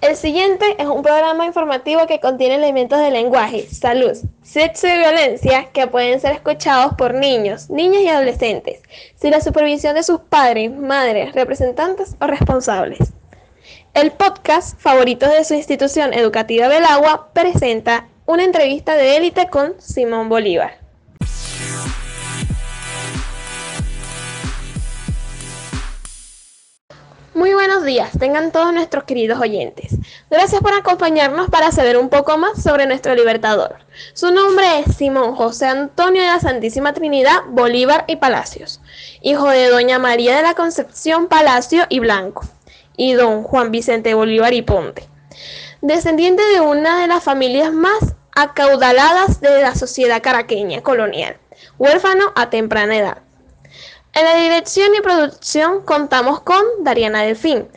El siguiente es un programa informativo que contiene elementos de lenguaje, salud, sexo y violencia que pueden ser escuchados por niños, niñas y adolescentes, sin la supervisión de sus padres, madres, representantes o responsables. El podcast favorito de su institución educativa Belagua presenta una entrevista de élite con Simón Bolívar. Muy buenos días, tengan todos nuestros queridos oyentes. Gracias por acompañarnos para saber un poco más sobre nuestro libertador. Su nombre es Simón José Antonio de la Santísima Trinidad Bolívar y Palacios, hijo de doña María de la Concepción Palacio y Blanco y don Juan Vicente Bolívar y Ponte, descendiente de una de las familias más acaudaladas de la sociedad caraqueña colonial, huérfano a temprana edad. En la dirección y producción contamos con Dariana Delfín,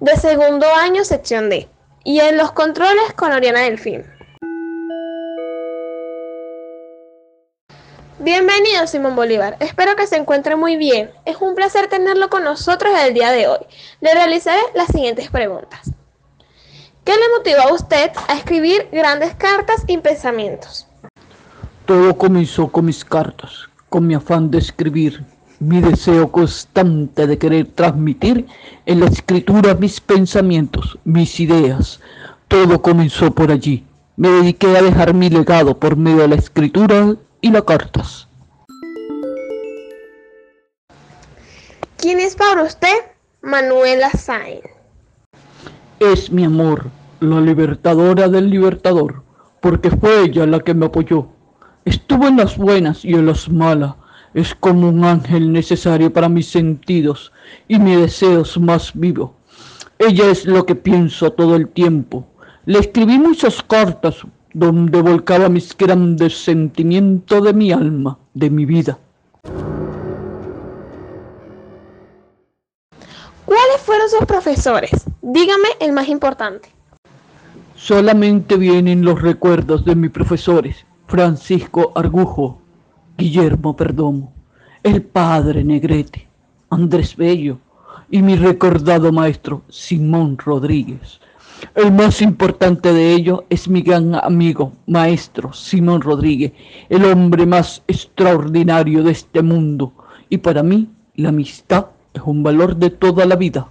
de segundo año, sección D, y en los controles con Oriana Delfín. Bienvenido Simón Bolívar, espero que se encuentre muy bien. Es un placer tenerlo con nosotros el día de hoy. Le realizaré las siguientes preguntas. ¿Qué le motivó a usted a escribir grandes cartas y pensamientos? Todo comenzó con mis cartas, con mi afán de escribir, mi deseo constante de querer transmitir en la escritura mis pensamientos, mis ideas. Todo comenzó por allí. Me dediqué a dejar mi legado por medio de la escritura y las cartas. ¿Quién es para usted Manuela Sainz? Es mi amor, la libertadora del libertador, porque fue ella la que me apoyó. Estuvo en las buenas y en las malas es como un ángel necesario para mis sentidos y mis deseos más vivos. Ella es lo que pienso todo el tiempo. Le escribí muchas cartas donde volcaba mis grandes sentimientos de mi alma, de mi vida. ¿Cuáles fueron sus profesores? Dígame el más importante. Solamente vienen los recuerdos de mis profesores, Francisco Argujo, Guillermo Perdomo, el padre Negrete, Andrés Bello y mi recordado maestro Simón Rodríguez. El más importante de ellos es mi gran amigo, maestro Simón Rodríguez, el hombre más extraordinario de este mundo. Y para mí, la amistad es un valor de toda la vida.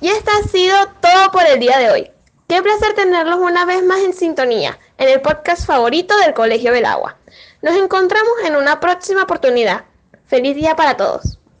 Y esto ha sido todo por el día de hoy. Qué placer tenerlos una vez más en sintonía en el podcast favorito del Colegio del Agua. Nos encontramos en una próxima oportunidad. Feliz día para todos.